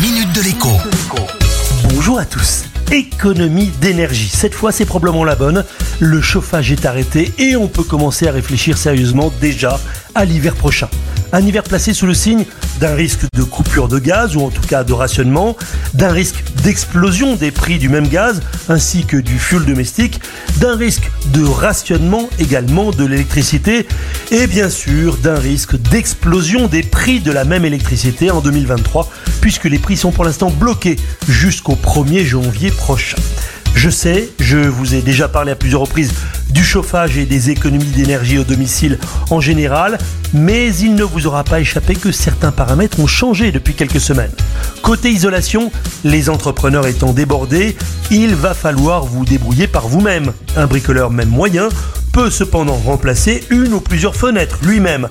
minute de l'écho. Bonjour à tous. Économie d'énergie. Cette fois, c'est probablement la bonne. Le chauffage est arrêté et on peut commencer à réfléchir sérieusement déjà à l'hiver prochain. Un hiver placé sous le signe d'un risque de coupure de gaz ou en tout cas de rationnement, d'un risque d'explosion des prix du même gaz ainsi que du fuel domestique, d'un risque de rationnement également de l'électricité et bien sûr d'un risque d'explosion des prix de la même électricité en 2023 puisque les prix sont pour l'instant bloqués jusqu'au 1er janvier prochain. Je sais, je vous ai déjà parlé à plusieurs reprises du chauffage et des économies d'énergie au domicile en général, mais il ne vous aura pas échappé que certains paramètres ont changé depuis quelques semaines. Côté isolation, les entrepreneurs étant débordés, il va falloir vous débrouiller par vous-même. Un bricoleur même moyen peut cependant remplacer une ou plusieurs fenêtres lui-même.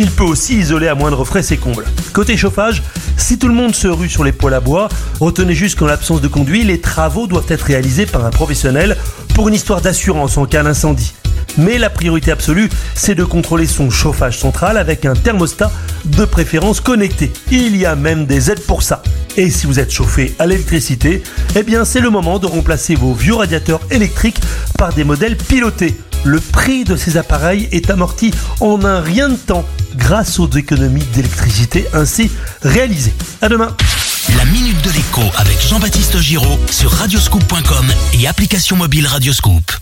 Il peut aussi isoler à moindre frais ses combles. Côté chauffage, si tout le monde se rue sur les poêles à bois, retenez juste qu'en l'absence de conduit, les travaux doivent être réalisés par un professionnel pour une histoire d'assurance en cas d'incendie. Mais la priorité absolue, c'est de contrôler son chauffage central avec un thermostat de préférence connecté. Il y a même des aides pour ça. Et si vous êtes chauffé à l'électricité, eh bien c'est le moment de remplacer vos vieux radiateurs électriques par des modèles pilotés. Le prix de ces appareils est amorti en un rien de temps grâce aux économies d'électricité ainsi réalisées. À demain. La minute de l'écho avec Jean-Baptiste Giraud sur radioscoop.com et application mobile Radioscoop.